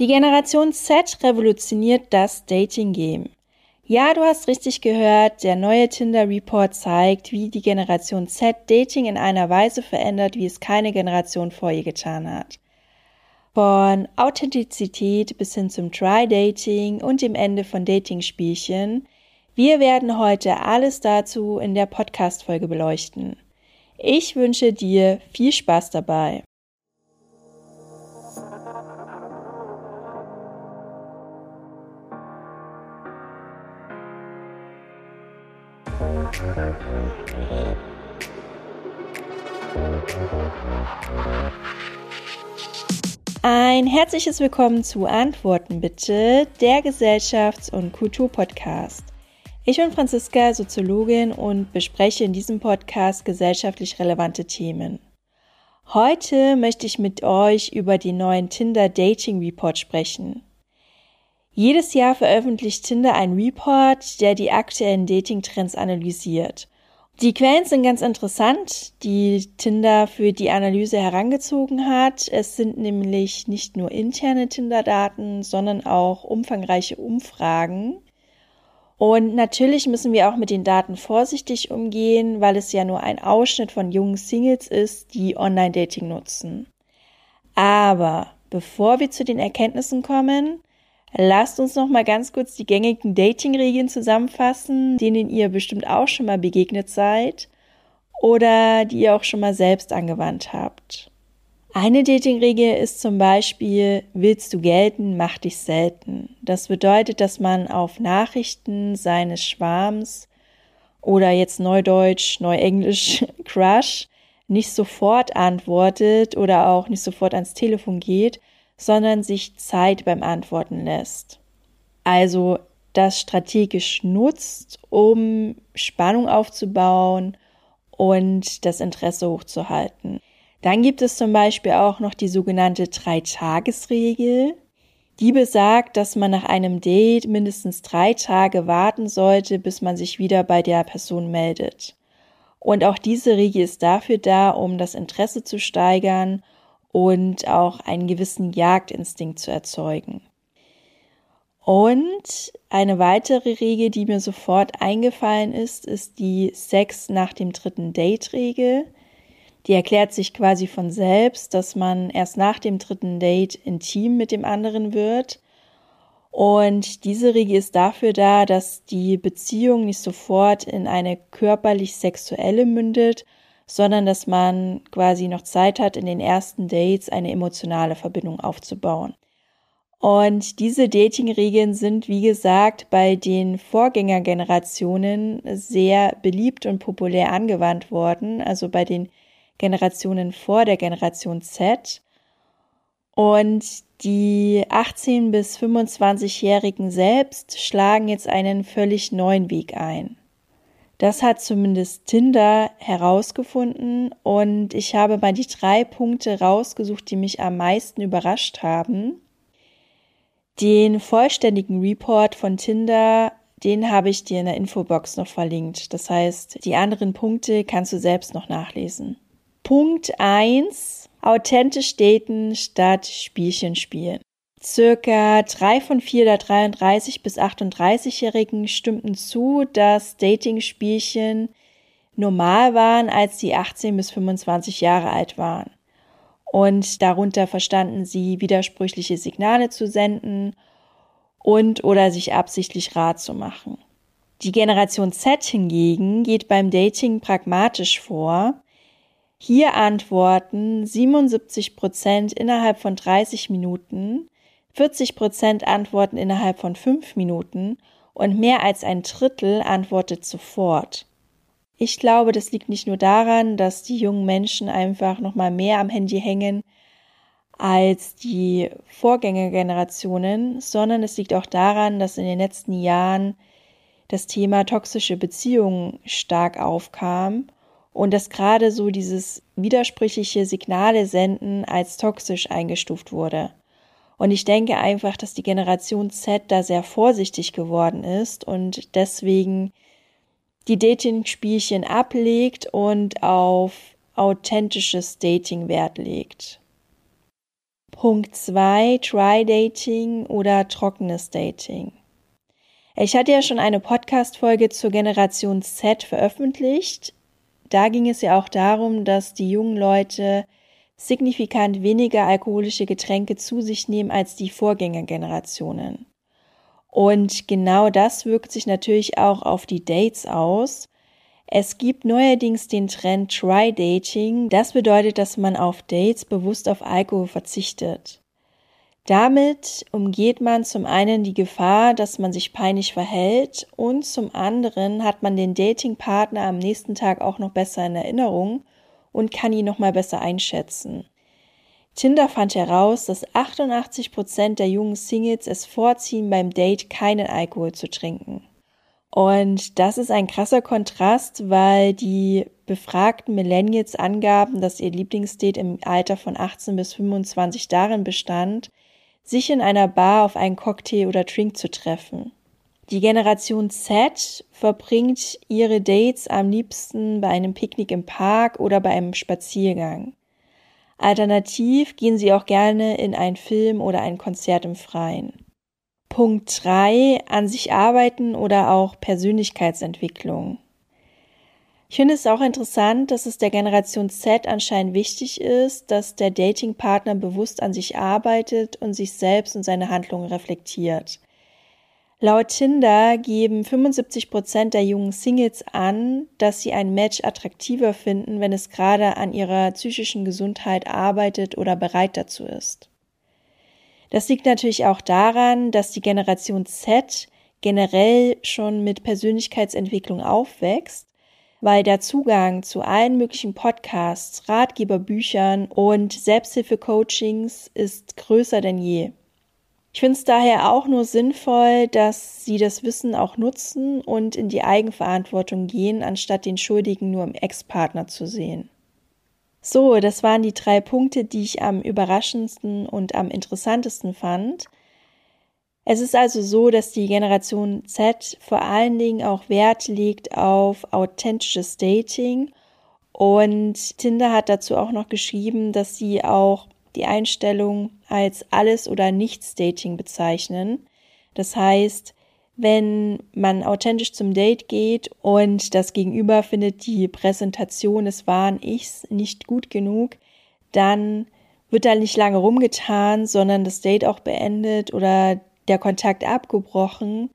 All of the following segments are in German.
Die Generation Z revolutioniert das Dating-Game. Ja, du hast richtig gehört, der neue Tinder-Report zeigt, wie die Generation Z Dating in einer Weise verändert, wie es keine Generation vor ihr getan hat. Von Authentizität bis hin zum Try-Dating und dem Ende von Dating-Spielchen. Wir werden heute alles dazu in der Podcast-Folge beleuchten. Ich wünsche dir viel Spaß dabei. Ein herzliches Willkommen zu Antworten bitte, der Gesellschafts- und Kulturpodcast. Ich bin Franziska, Soziologin und bespreche in diesem Podcast gesellschaftlich relevante Themen. Heute möchte ich mit euch über den neuen Tinder Dating Report sprechen. Jedes Jahr veröffentlicht Tinder einen Report, der die aktuellen Dating-Trends analysiert. Die Quellen sind ganz interessant, die Tinder für die Analyse herangezogen hat. Es sind nämlich nicht nur interne Tinder-Daten, sondern auch umfangreiche Umfragen. Und natürlich müssen wir auch mit den Daten vorsichtig umgehen, weil es ja nur ein Ausschnitt von jungen Singles ist, die Online-Dating nutzen. Aber bevor wir zu den Erkenntnissen kommen, Lasst uns noch mal ganz kurz die gängigen Dating-Regeln zusammenfassen, denen ihr bestimmt auch schon mal begegnet seid oder die ihr auch schon mal selbst angewandt habt. Eine Dating-Regel ist zum Beispiel, willst du gelten, mach dich selten. Das bedeutet, dass man auf Nachrichten seines Schwarms oder jetzt Neudeutsch, Neuenglisch, Crush nicht sofort antwortet oder auch nicht sofort ans Telefon geht, sondern sich Zeit beim Antworten lässt. Also das strategisch nutzt, um Spannung aufzubauen und das Interesse hochzuhalten. Dann gibt es zum Beispiel auch noch die sogenannte Drei-Tages-Regel. Die besagt, dass man nach einem Date mindestens drei Tage warten sollte, bis man sich wieder bei der Person meldet. Und auch diese Regel ist dafür da, um das Interesse zu steigern und auch einen gewissen Jagdinstinkt zu erzeugen. Und eine weitere Regel, die mir sofort eingefallen ist, ist die Sex nach dem dritten Date-Regel. Die erklärt sich quasi von selbst, dass man erst nach dem dritten Date intim mit dem anderen wird. Und diese Regel ist dafür da, dass die Beziehung nicht sofort in eine körperlich sexuelle mündet, sondern dass man quasi noch Zeit hat, in den ersten Dates eine emotionale Verbindung aufzubauen. Und diese Dating-Regeln sind, wie gesagt, bei den Vorgängergenerationen sehr beliebt und populär angewandt worden, also bei den Generationen vor der Generation Z. Und die 18 bis 25-Jährigen selbst schlagen jetzt einen völlig neuen Weg ein. Das hat zumindest Tinder herausgefunden und ich habe mal die drei Punkte rausgesucht, die mich am meisten überrascht haben. Den vollständigen Report von Tinder, den habe ich dir in der Infobox noch verlinkt. Das heißt, die anderen Punkte kannst du selbst noch nachlesen. Punkt eins: Authentisch daten statt Spielchen spielen. Circa drei von vier der 33 bis 38-Jährigen stimmten zu, dass Dating-Spielchen normal waren, als sie 18 bis 25 Jahre alt waren. Und darunter verstanden sie, widersprüchliche Signale zu senden und oder sich absichtlich rat zu machen. Die Generation Z hingegen geht beim Dating pragmatisch vor. Hier antworten 77 Prozent innerhalb von 30 Minuten, 40 Prozent antworten innerhalb von fünf Minuten und mehr als ein Drittel antwortet sofort. Ich glaube, das liegt nicht nur daran, dass die jungen Menschen einfach noch mal mehr am Handy hängen als die Vorgängergenerationen, sondern es liegt auch daran, dass in den letzten Jahren das Thema toxische Beziehungen stark aufkam und dass gerade so dieses widersprüchliche Signale senden als toxisch eingestuft wurde. Und ich denke einfach, dass die Generation Z da sehr vorsichtig geworden ist und deswegen die Dating-Spielchen ablegt und auf authentisches Dating Wert legt. Punkt 2, Try-Dating oder trockenes Dating. Ich hatte ja schon eine Podcast-Folge zur Generation Z veröffentlicht. Da ging es ja auch darum, dass die jungen Leute signifikant weniger alkoholische Getränke zu sich nehmen als die Vorgängergenerationen. Und genau das wirkt sich natürlich auch auf die Dates aus. Es gibt neuerdings den Trend Try Dating. Das bedeutet, dass man auf Dates bewusst auf Alkohol verzichtet. Damit umgeht man zum einen die Gefahr, dass man sich peinlich verhält und zum anderen hat man den Datingpartner am nächsten Tag auch noch besser in Erinnerung und kann ihn noch mal besser einschätzen. Tinder fand heraus, dass 88 Prozent der jungen Singles es vorziehen, beim Date keinen Alkohol zu trinken. Und das ist ein krasser Kontrast, weil die befragten Millennials angaben, dass ihr Lieblingsdate im Alter von 18 bis 25 darin bestand, sich in einer Bar auf einen Cocktail oder Drink zu treffen. Die Generation Z verbringt ihre Dates am liebsten bei einem Picknick im Park oder bei einem Spaziergang. Alternativ gehen sie auch gerne in einen Film oder ein Konzert im Freien. Punkt 3. An sich arbeiten oder auch Persönlichkeitsentwicklung. Ich finde es auch interessant, dass es der Generation Z anscheinend wichtig ist, dass der Datingpartner bewusst an sich arbeitet und sich selbst und seine Handlungen reflektiert. Laut Tinder geben 75 Prozent der jungen Singles an, dass sie ein Match attraktiver finden, wenn es gerade an ihrer psychischen Gesundheit arbeitet oder bereit dazu ist. Das liegt natürlich auch daran, dass die Generation Z generell schon mit Persönlichkeitsentwicklung aufwächst, weil der Zugang zu allen möglichen Podcasts, Ratgeberbüchern und Selbsthilfe-Coachings ist größer denn je. Ich finde es daher auch nur sinnvoll, dass sie das Wissen auch nutzen und in die Eigenverantwortung gehen, anstatt den Schuldigen nur im Ex-Partner zu sehen. So, das waren die drei Punkte, die ich am überraschendsten und am interessantesten fand. Es ist also so, dass die Generation Z vor allen Dingen auch Wert legt auf authentisches Dating und Tinder hat dazu auch noch geschrieben, dass sie auch die Einstellung als alles oder nichts Dating bezeichnen. Das heißt, wenn man authentisch zum Date geht und das Gegenüber findet die Präsentation des wahren Ichs nicht gut genug, dann wird da nicht lange rumgetan, sondern das Date auch beendet oder der Kontakt abgebrochen,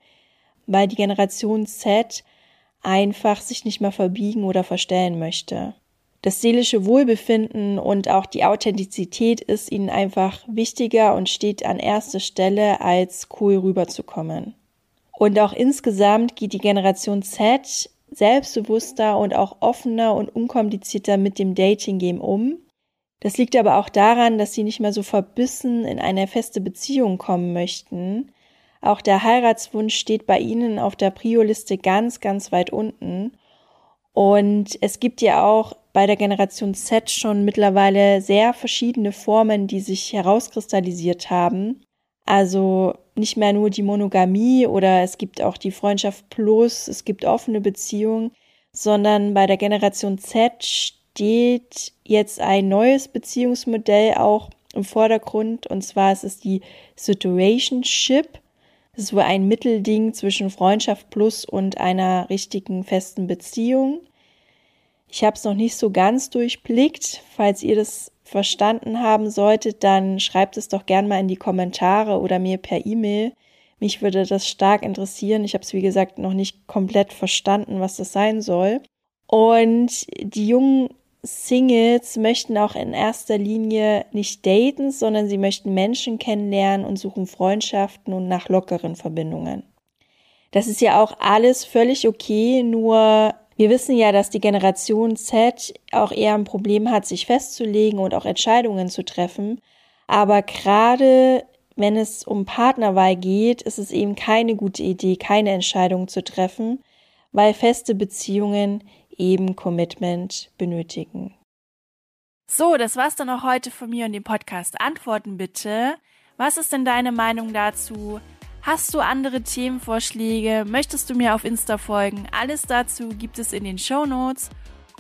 weil die Generation Z einfach sich nicht mehr verbiegen oder verstellen möchte das seelische Wohlbefinden und auch die Authentizität ist ihnen einfach wichtiger und steht an erster Stelle, als cool rüberzukommen. Und auch insgesamt geht die Generation Z selbstbewusster und auch offener und unkomplizierter mit dem Dating-Game um. Das liegt aber auch daran, dass sie nicht mehr so verbissen in eine feste Beziehung kommen möchten. Auch der Heiratswunsch steht bei ihnen auf der Prio-Liste ganz, ganz weit unten. Und es gibt ja auch bei der Generation Z schon mittlerweile sehr verschiedene Formen, die sich herauskristallisiert haben. Also nicht mehr nur die Monogamie oder es gibt auch die Freundschaft plus, es gibt offene Beziehungen, sondern bei der Generation Z steht jetzt ein neues Beziehungsmodell auch im Vordergrund und zwar ist es die Situationship. Das ist wohl ein Mittelding zwischen Freundschaft plus und einer richtigen festen Beziehung. Ich habe es noch nicht so ganz durchblickt. Falls ihr das verstanden haben solltet, dann schreibt es doch gern mal in die Kommentare oder mir per E-Mail. Mich würde das stark interessieren. Ich habe es, wie gesagt, noch nicht komplett verstanden, was das sein soll. Und die jungen Singles möchten auch in erster Linie nicht daten, sondern sie möchten Menschen kennenlernen und suchen Freundschaften und nach lockeren Verbindungen. Das ist ja auch alles völlig okay, nur wir wissen ja, dass die Generation Z auch eher ein Problem hat, sich festzulegen und auch Entscheidungen zu treffen. Aber gerade wenn es um Partnerwahl geht, ist es eben keine gute Idee, keine Entscheidung zu treffen, weil feste Beziehungen eben Commitment benötigen. So, das war's dann auch heute von mir und dem Podcast. Antworten bitte. Was ist denn deine Meinung dazu? Hast du andere Themenvorschläge? Möchtest du mir auf Insta folgen? Alles dazu gibt es in den Show Notes.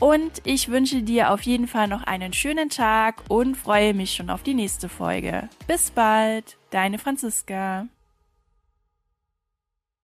Und ich wünsche dir auf jeden Fall noch einen schönen Tag und freue mich schon auf die nächste Folge. Bis bald, deine Franziska.